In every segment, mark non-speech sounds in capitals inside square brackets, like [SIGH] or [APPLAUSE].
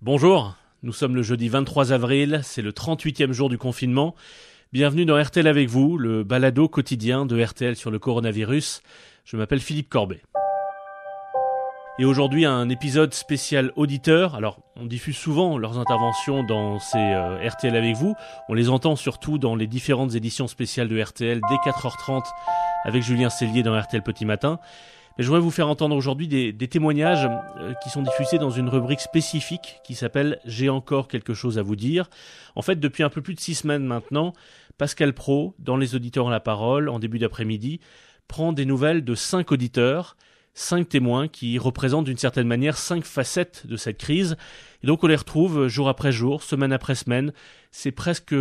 Bonjour, nous sommes le jeudi 23 avril, c'est le 38e jour du confinement. Bienvenue dans RTL avec vous, le balado quotidien de RTL sur le coronavirus. Je m'appelle Philippe Corbet. Et aujourd'hui, un épisode spécial auditeur. Alors, on diffuse souvent leurs interventions dans ces euh, RTL avec vous. On les entend surtout dans les différentes éditions spéciales de RTL dès 4h30 avec Julien Cellier dans RTL Petit Matin. Je voudrais vous faire entendre aujourd'hui des, témoignages euh, qui sont diffusés dans une rubrique spécifique qui s'appelle J'ai encore quelque chose à vous dire. En fait, depuis un peu plus de six semaines maintenant, Pascal Pro, dans Les auditeurs à la parole, en début d'après-midi, prend des nouvelles de cinq auditeurs cinq témoins qui représentent d'une certaine manière cinq facettes de cette crise. Et donc on les retrouve jour après jour, semaine après semaine. C'est presque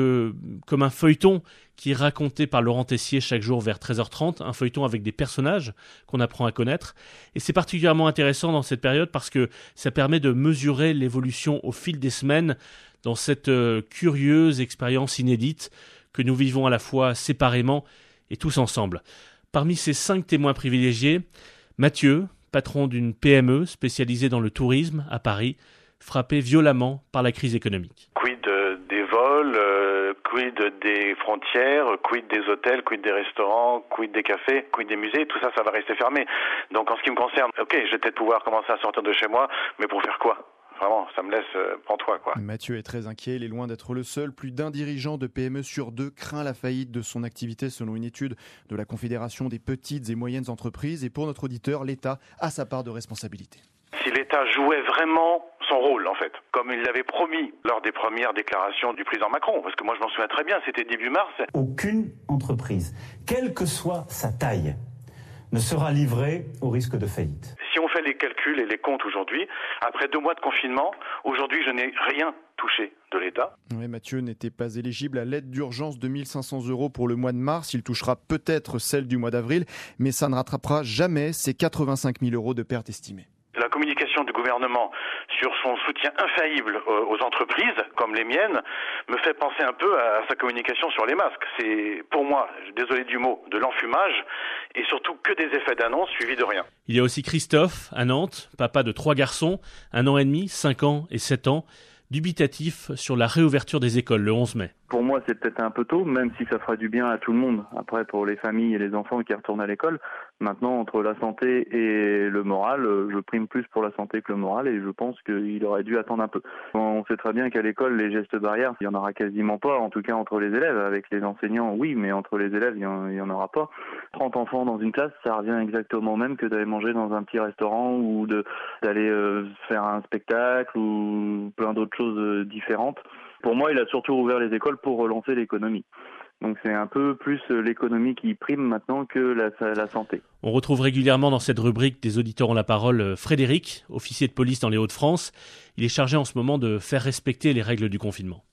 comme un feuilleton qui est raconté par Laurent Tessier chaque jour vers 13h30, un feuilleton avec des personnages qu'on apprend à connaître. Et c'est particulièrement intéressant dans cette période parce que ça permet de mesurer l'évolution au fil des semaines dans cette euh, curieuse expérience inédite que nous vivons à la fois séparément et tous ensemble. Parmi ces cinq témoins privilégiés, Mathieu, patron d'une PME spécialisée dans le tourisme à Paris, frappé violemment par la crise économique. Quid des vols, euh, quid des frontières, quid des hôtels, quid des restaurants, quid des cafés, quid des musées, tout ça, ça va rester fermé. Donc en ce qui me concerne, ok, je vais peut-être pouvoir commencer à sortir de chez moi, mais pour faire quoi? Vraiment, ça me laisse euh, toi quoi. Mathieu est très inquiet, il est loin d'être le seul. Plus d'un dirigeant de PME sur deux craint la faillite de son activité selon une étude de la Confédération des petites et moyennes entreprises. Et pour notre auditeur, l'État a sa part de responsabilité. Si l'État jouait vraiment son rôle, en fait, comme il l'avait promis lors des premières déclarations du président Macron, parce que moi je m'en souviens très bien, c'était début mars. Aucune entreprise, quelle que soit sa taille, ne sera livrée au risque de faillite les calculs et les comptes aujourd'hui, après deux mois de confinement, aujourd'hui je n'ai rien touché de l'État. Oui, Mathieu n'était pas éligible à l'aide d'urgence de 1500 euros pour le mois de mars. Il touchera peut-être celle du mois d'avril, mais ça ne rattrapera jamais ces 85 000 euros de pertes estimées gouvernement sur son soutien infaillible aux entreprises, comme les miennes, me fait penser un peu à sa communication sur les masques. C'est, pour moi, désolé du mot, de l'enfumage et surtout que des effets d'annonce suivis de rien. Il y a aussi Christophe, à Nantes, papa de trois garçons, un an et demi, cinq ans et sept ans, dubitatif sur la réouverture des écoles le 11 mai. Pour moi, c'est peut-être un peu tôt, même si ça fera du bien à tout le monde. Après, pour les familles et les enfants qui retournent à l'école, maintenant, entre la santé et le moral, euh, je prime plus pour la santé que le moral et je pense qu'il aurait dû attendre un peu. On sait très bien qu'à l'école, les gestes barrières, il n'y en aura quasiment pas, en tout cas entre les élèves. Avec les enseignants, oui, mais entre les élèves, il n'y en, aura pas. 30 enfants dans une classe, ça revient exactement au même que d'aller manger dans un petit restaurant ou d'aller euh, faire un spectacle ou plein d'autres choses euh, différentes. Pour moi, il a surtout ouvert les écoles pour relancer l'économie. Donc c'est un peu plus euh, l'économie qui prime maintenant que la, la, santé. On retrouve régulièrement dans cette rubrique des auditeurs ont la parole euh, Frédéric, officier de police dans les Hauts-de-France. Il est chargé en ce moment de faire respecter les règles du confinement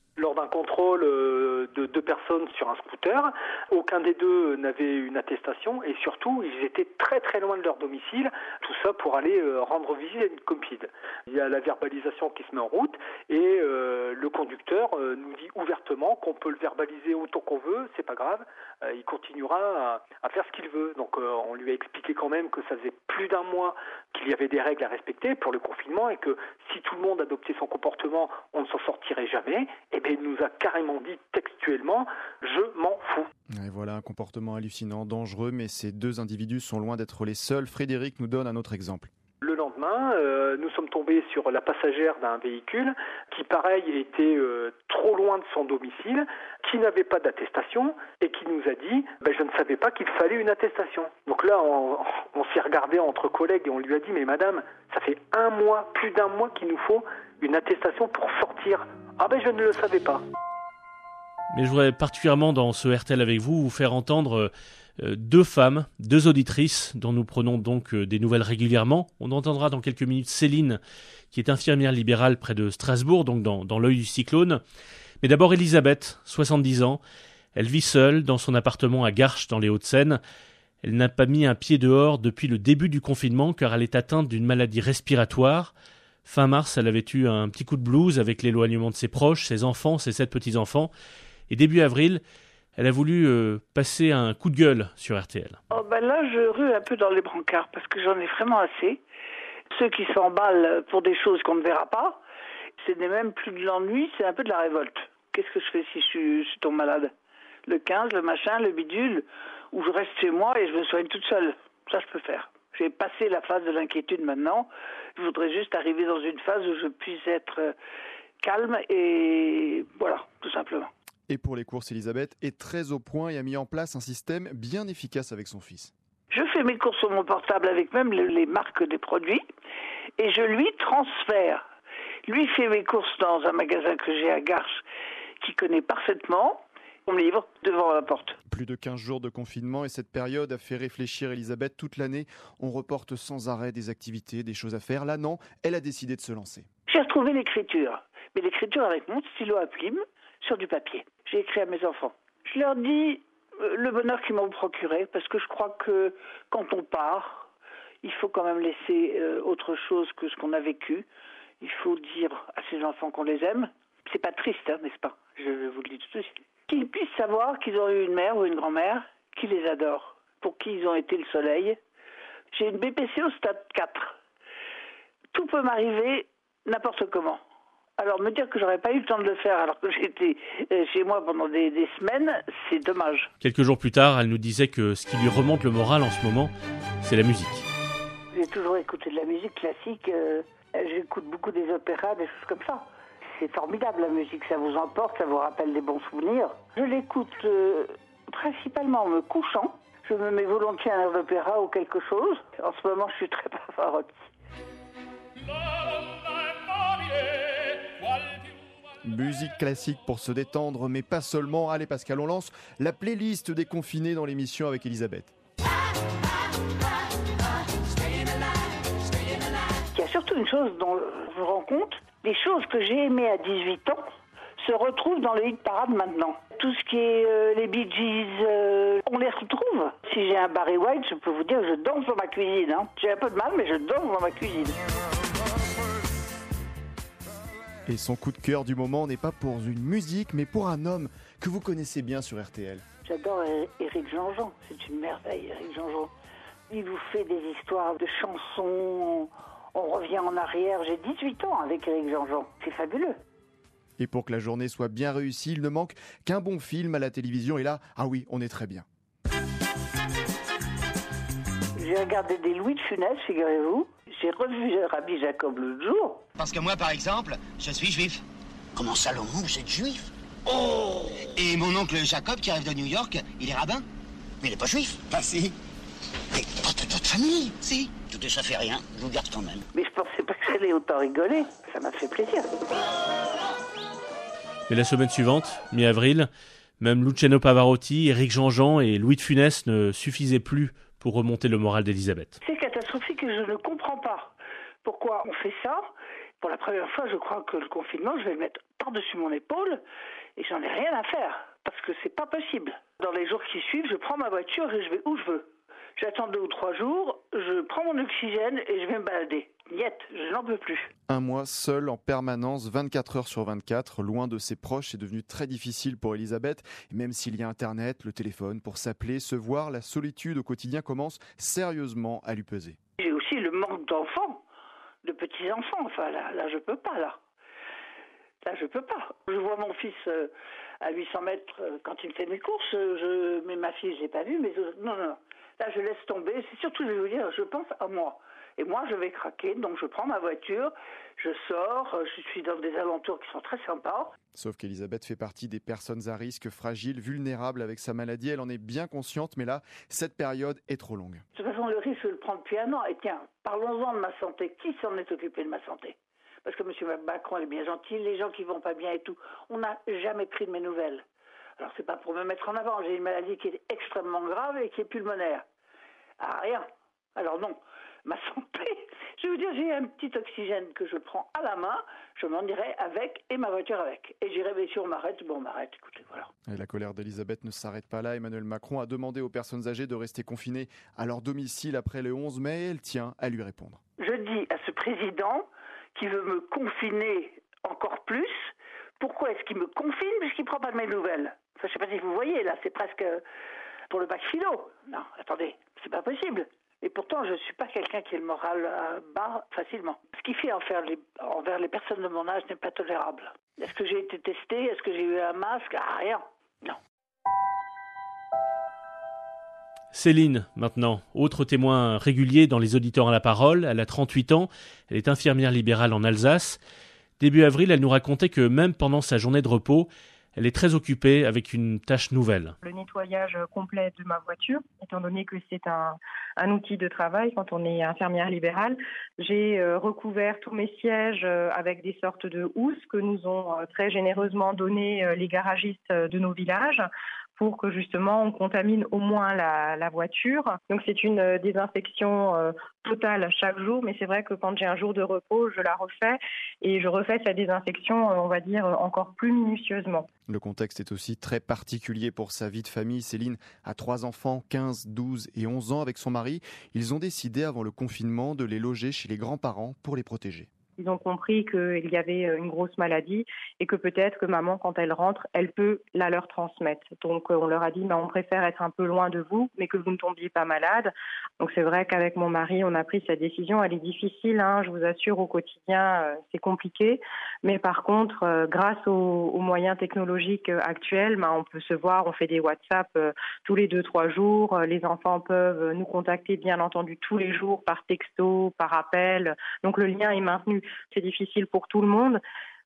de deux personnes sur un scooter. Aucun des deux n'avait une attestation et surtout, ils étaient très très loin de leur domicile. Tout ça pour aller euh, rendre visite à une copine. Il y a la verbalisation qui se met en route et euh, conducteur euh, nous dit ouvertement qu'on peut le verbaliser autant qu'on veut, c'est pas grave. il continuera à, faire ce qu'il veut. Donc on lui a expliqué quand même que ça faisait plus d'un mois qu'il y avait des règles à respecter pour le confinement et que si tout le monde adoptait son comportement, on ne s'en sortirait jamais. Et eh bien il nous a carrément dit textuellement je m'en fous. Et voilà un comportement hallucinant, dangereux, mais ces deux individus sont loin d'être les seuls. Frédéric nous donne un autre exemple. Euh, nous sommes tombés sur la passagère d'un véhicule qui, pareil, était euh, trop loin de son domicile, qui n'avait pas d'attestation et qui nous a dit ben, Je ne savais pas qu'il fallait une attestation. Donc là, on, on s'est regardé entre collègues et on lui a dit Mais madame, ça fait un mois, plus d'un mois qu'il nous faut une attestation pour sortir. Ah ben je ne le savais pas. Mais je voudrais particulièrement dans ce RTL avec vous vous faire entendre euh, deux femmes, deux auditrices dont nous prenons donc euh, des nouvelles régulièrement. On entendra dans quelques minutes Céline, qui est infirmière libérale près de Strasbourg, donc dans, dans l'œil du cyclone. Mais d'abord Elisabeth, 70 ans. Elle vit seule dans son appartement à Garches dans les Hauts-de-Seine. Elle n'a pas mis un pied dehors depuis le début du confinement car elle est atteinte d'une maladie respiratoire. Fin mars, elle avait eu un petit coup de blues avec l'éloignement de ses proches, ses enfants, ses sept petits-enfants. Et début avril, elle a voulu euh, passer un coup de gueule sur RTL. Oh ben là, je rue un peu dans les brancards parce que j'en ai vraiment assez. Ceux qui s'emballent pour des choses qu'on ne verra pas, Ce n'est même plus de l'ennui, c'est un peu de la révolte. Qu'est-ce que je fais si je tombe malade? Le 15, le machin, le bidule, ou je reste chez moi et je me soigne toute seule. Ça, je peux faire. J'ai passé la phase de l'inquiétude maintenant. Je voudrais juste arriver dans une phase où je puisse être euh, calme et voilà, tout simplement. Et pour les courses, Elisabeth est très au point et a mis en place un système bien efficace avec son fils. Je fais mes courses sur mon portable avec même les marques des produits et je lui transfère. Lui fait mes courses dans un magasin que j'ai à Garches qui connaît parfaitement. On me livre devant la porte. Plus de 15 jours de confinement et cette période a fait réfléchir Elisabeth toute l'année. On reporte sans arrêt des activités, des choses à faire. Là, non, elle a décidé de se lancer. J'ai retrouvé l'écriture, mais l'écriture avec mon stylo à plume sur du papier. J'ai écrit à mes enfants. Je leur dis euh, le bonheur qu'ils m'ont procuré, parce que je crois que quand on part, il faut quand même laisser euh, autre chose que ce qu'on a vécu. Il faut dire à ses enfants qu'on les aime. C'est pas triste, hein, n'est-ce pas? Je vous le dis tout de suite. Qu'ils puissent savoir qu'ils ont eu une mère ou une grand-mère qui les adore, pour qui ils ont été le soleil. J'ai une BPC au stade 4. Tout peut m'arriver n'importe comment. Alors me dire que j'aurais pas eu le temps de le faire alors que j'étais euh, chez moi pendant des, semaines, c'est dommage. Quelques jours plus tard, elle nous disait que ce qui lui remonte le moral en ce moment, c'est la musique. J'ai toujours écouté de la musique classique. Euh, j'écoute beaucoup des opéras, des choses comme ça. C'est formidable la musique, ça vous emporte, ça vous rappelle des bons souvenirs. Je l'écoute euh, principalement en me couchant. Je me mets volontiers un air d'opéra ou quelque chose. En ce moment, je suis très [LAUGHS] Pavarotti. Musique classique pour se détendre, mais pas seulement. Allez Pascal, on lance la playlist des confinés dans l'émission avec Elisabeth. Il y a surtout une chose dont je me rends compte, les choses que j'ai aimées à 18 ans se retrouvent dans le hit parade maintenant. Tout ce qui est euh, les Bee Gees, euh, on les retrouve. Si j'ai un Barry White, je peux vous dire que je danse dans ma cuisine. Hein. J'ai un peu de mal, mais je danse dans ma cuisine. Et son coup de cœur du moment n'est pas pour une musique, mais pour un homme que vous connaissez bien sur RTL. J'adore Éric Jean-Jean, c'est une merveille, Éric Jean-Jean. Il vous fait des histoires de chansons, on revient en arrière. J'ai 18 ans avec Éric Jean-Jean, c'est fabuleux. Et pour que la journée soit bien réussie, il ne manque qu'un bon film à la télévision. Et là, ah oui, on est très bien. J'ai regardé des Louis de Funès, figurez-vous. J'ai revu Rabbi Jacob le jour. Parce que moi, par exemple, je suis juif. Comment ça, Laurent, vous êtes juif? Oh Et mon oncle Jacob, qui arrive de New York, il est rabbin. Mais il n'est pas juif. Ah si. Mais pas de votre famille Si. Tout ça fait rien, je vous garde quand même. Mais je pensais pas que j'allais autant rigoler. Ça m'a fait plaisir. Mais la semaine suivante, mi-avril, même Luciano Pavarotti, Éric Jean-Jean et Louis de Funès ne suffisaient plus pour remonter le moral d'Elisabeth. C'est catastrophique et je ne comprends pas pourquoi on fait ça. Pour la première fois, je crois que le confinement, je vais le mettre par-dessus mon épaule et j'en ai rien à faire parce que c'est pas possible. Dans les jours qui suivent, je prends ma voiture et je vais où je veux. J'attends deux ou trois jours, je prends mon oxygène et je vais me balader. Niet, je n'en peux plus. Un mois seul en permanence, 24 heures sur 24, loin de ses proches, est devenu très difficile pour Elisabeth. Et même s'il y a Internet, le téléphone pour s'appeler, se voir, la solitude au quotidien commence sérieusement à lui peser. J'ai aussi le manque d'enfants, de petits-enfants. Enfin, là, là, je peux pas, là. Là, je peux pas. Je vois mon fils euh, à 800 mètres euh, quand il me fait mes courses. Je, mais ma fille, je l'ai pas vue. Mais non, non, non. Là, je laisse tomber. C'est surtout, je vous dire, je pense à moi. Et moi, je vais craquer, donc je prends ma voiture, je sors, euh, je suis dans des alentours qui sont très sympas. Sauf qu'Elisabeth fait partie des personnes à risque, fragiles, vulnérables avec sa maladie. Elle en est bien consciente, mais là, cette période est trop longue. De toute façon, le risque, je le prends depuis un an. Et tiens, parlons-en de ma santé. Qui s'en est occupé de ma santé? Parce que M. Macron est bien gentil, les gens qui vont pas bien et tout. On n'a jamais pris de mes nouvelles. Alors, c'est pas pour me mettre en avant. J'ai une maladie qui est extrêmement grave et qui est pulmonaire. Ah, rien. Alors non, [LAUGHS] ma santé. Je veux dire, j'ai un petit oxygène que je prends à la main, je m'en irai avec et ma voiture avec. Et j'irai, bien sûr, on m'arrête, bon, on m'arrête, écoutez, voilà. Et la colère d'Elisabeth ne s'arrête pas là. Emmanuel Macron a demandé aux personnes âgées de rester confinées à leur domicile après le 11 mai elle tient à lui répondre. Je dis à ce président qui veut me confiner encore plus, pourquoi est-ce qu'il me confine puisqu'il ne prend pas de mes nouvelles? Je ne sais pas si vous voyez, là, c'est presque pour le bac philo. Non, attendez, c'est pas possible. Et pourtant, je ne suis pas quelqu'un qui est le moral euh, bas facilement. Ce qui fait envers les, envers les personnes de mon âge n'est pas tolérable. Est-ce que j'ai été testé? Est-ce que j'ai eu un masque? Ah, Rien. Non. Céline, maintenant, autre témoin régulier dans les auditeurs à la parole, elle a 38 ans, elle est infirmière libérale en Alsace. Début avril, elle nous racontait que même pendant sa journée de repos, elle est très occupée avec une tâche nouvelle. Le nettoyage complet de ma voiture, étant donné que c'est un, outil de travail quand on est infirmière libérale. J'ai euh, recouvert tous mes sièges euh, avec des sortes de housses que nous ont euh, très généreusement donné les garagistes de nos villages pour que justement on contamine au moins la, voiture. Donc c'est une euh, désinfection euh, totale chaque jour, mais c'est vrai que quand j'ai un jour de repos, je la refais et je refais cette désinfection, euh, on va dire, encore plus minutieusement. Le contexte est aussi très particulier pour sa vie de famille. Céline a trois enfants, 15, 12 et 11 ans avec son mari. Ils ont décidé avant le confinement de les loger chez les grands-parents pour les protéger. Ils ont compris qu'il y avait euh, une grosse maladie et que peut-être que maman, quand elle rentre, elle peut la leur transmettre. Donc euh, on leur a dit, bah, on préfère être un peu loin de vous, mais que vous ne tombiez pas malade. Donc c'est vrai qu'avec mon mari, on a pris cette décision. Elle est difficile, hein, je vous assure, au quotidien, euh, c'est compliqué. Mais par contre, grâce aux, moyens technologiques actuels, bah, on peut se voir, on fait des WhatsApp tous les deux, trois jours. Les enfants peuvent nous contacter, bien entendu, tous les jours par texto, par appel. Donc le lien est maintenu c'est difficile pour tout le monde.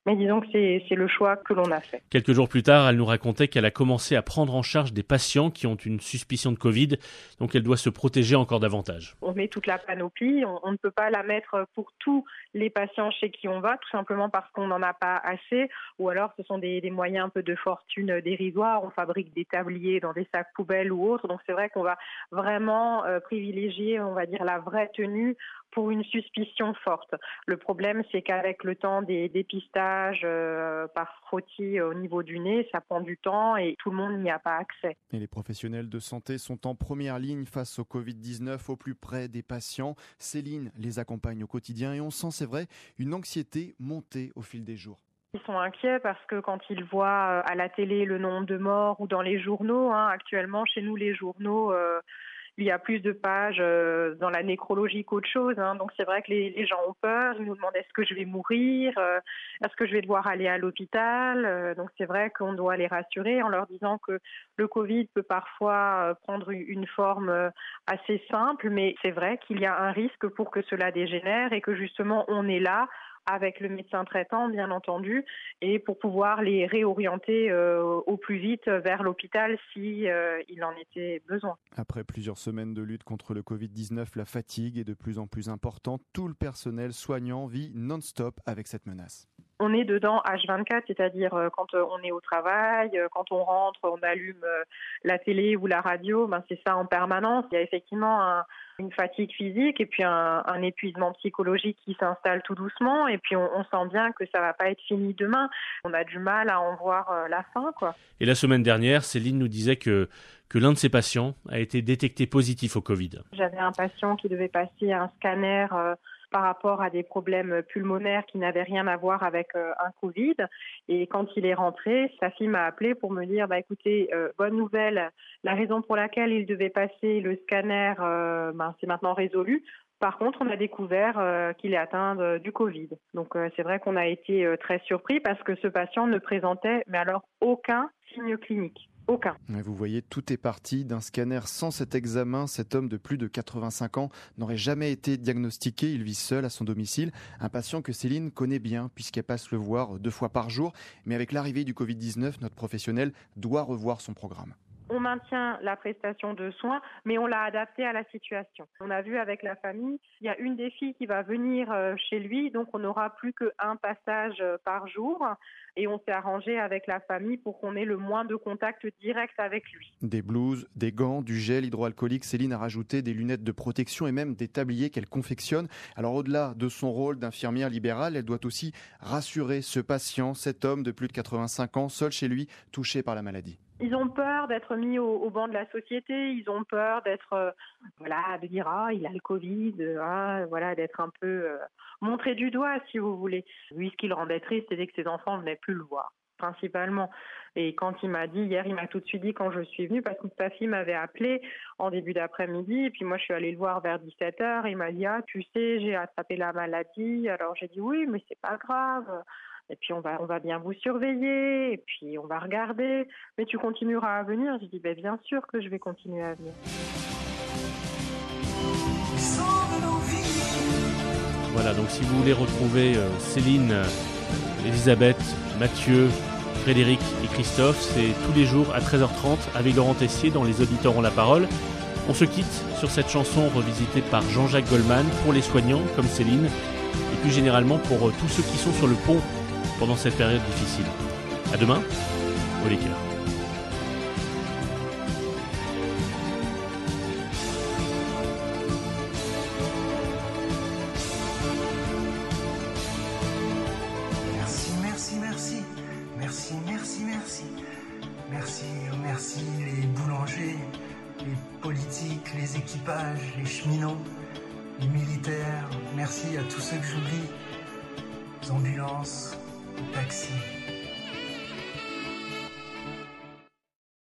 Mais disons que c'est le choix que l'on a fait. Quelques jours plus tard, elle nous racontait qu'elle a commencé à prendre en charge des patients qui ont une suspicion de Covid, donc elle doit se protéger encore davantage. On met toute la panoplie, on, on ne peut pas la mettre pour tous les patients chez qui on va, tout simplement parce qu'on n'en a pas assez, ou alors ce sont des, des, moyens un peu de fortune dérisoires, on fabrique des tabliers dans des sacs poubelles ou autres, donc c'est vrai qu'on va vraiment euh, privilégier, on va dire, la vraie tenue pour une suspicion forte. Le problème, c'est qu'avec le temps des dépistages euh, par frottis au niveau du nez, ça prend du temps et tout le monde n'y a pas accès. Et les professionnels de santé sont en première ligne face au Covid-19 au plus près des patients. Céline les accompagne au quotidien et on sent, c'est vrai, une anxiété monter au fil des jours. Ils sont inquiets parce que quand ils voient euh, à la télé le nombre de morts ou dans les journaux, hein, actuellement chez nous les journaux, euh, il y a plus de pages euh, dans la nécrologie qu'autre chose. Hein. Donc c'est vrai que les, gens ont peur, ils nous demandent est-ce que je vais mourir, euh, est-ce que je vais devoir aller à l'hôpital? Euh, donc c'est vrai qu'on doit les rassurer en leur disant que le Covid peut parfois prendre une forme assez simple, mais c'est vrai qu'il y a un risque pour que cela dégénère et que justement on est là avec le médecin traitant, bien entendu, et pour pouvoir les réorienter euh, au plus vite vers l'hôpital si euh, il en était besoin. Après plusieurs semaines de lutte contre le Covid-19, la fatigue est de plus en plus importante. Tout le personnel soignant vit non-stop avec cette menace on est dedans H24, c'est-à-dire euh, quand on est au travail, quand on rentre, on allume la télé ou la radio, ben c'est ça en permanence. Il y a effectivement un, une fatigue physique et puis un, un épuisement psychologique qui s'installe tout doucement et puis on, on, sent bien que ça va pas être fini demain. On a du mal à en voir euh, la fin, quoi. Et la semaine dernière, Céline nous disait que que l'un de ses patients a été détecté positif au Covid. J'avais un patient qui devait passer un scanner euh, par rapport à des problèmes pulmonaires qui n'avaient rien à voir avec euh, un Covid. Et quand il est rentré, sa fille m'a appelé pour me dire, bah écoutez, euh, bonne nouvelle, la raison pour laquelle il devait passer le scanner, euh, ben, c'est maintenant résolu. Par contre, on a découvert qu'il est atteint de, du Covid. Donc c'est vrai qu'on a été très surpris parce que ce patient ne présentait, mais alors aucun signe clinique. Aucun. Vous voyez, tout est parti d'un scanner sans cet examen. Cet homme de plus de 85 ans n'aurait jamais été diagnostiqué. Il vit seul à son domicile. Un patient que Céline connaît bien puisqu'elle passe le voir deux fois par jour. Mais avec l'arrivée du Covid-19, notre professionnel doit revoir son programme on maintient la prestation de soins, mais on l'a adapté à la situation. On a vu avec la famille, il y a une des filles qui va venir chez lui, donc on n'aura plus qu'un passage par jour. Et on s'est arrangé avec la famille pour qu'on ait le moins de contact direct avec lui. Des blouses, des gants, du gel hydroalcoolique. Céline a rajouté des lunettes de protection et même des tabliers qu'elle confectionne. Alors au-delà de son rôle d'infirmière libérale, elle doit aussi rassurer ce patient, cet homme de plus de 85 ans, seul chez lui, touché par la maladie ils ont peur d'être mis au, banc de la société, ils ont peur d'être, euh, voilà, de dire ah il a le Covid, ah voilà, d'être un peu euh, montré du doigt si vous voulez. Lui, ce qui le rendait triste, c'était que ses enfants venaient plus le voir. principalement. Et quand il m'a dit hier, il m'a tout de suite dit quand je suis venue, parce que sa fille m'avait appelé en début d'après-midi, et puis moi je suis allée le voir vers 17h, il m'a dit ah tu sais j'ai attrapé la maladie, alors j'ai dit oui mais c'est pas grave. Et puis on va on va bien vous surveiller et puis on va regarder. Mais tu continueras à venir. J'ai dit ben bien sûr que je vais continuer à venir. Voilà, donc si vous voulez retrouver euh, Céline, euh, Elisabeth, Mathieu, Frédéric et Christophe, c'est tous les jours à 13h30 avec Laurent Tessier dans Les Auditeurs ont la parole. On se quitte sur cette chanson revisitée par Jean-Jacques Goldman pour les soignants comme Céline et plus généralement pour euh, tous ceux qui sont sur le pont pendant cette période difficile. À demain, au cœurs. Merci, merci, merci. Merci, merci, merci. Merci, merci les boulangers, les politiques, les équipages, les cheminots, les militaires. Merci à tous ceux que j'oublie.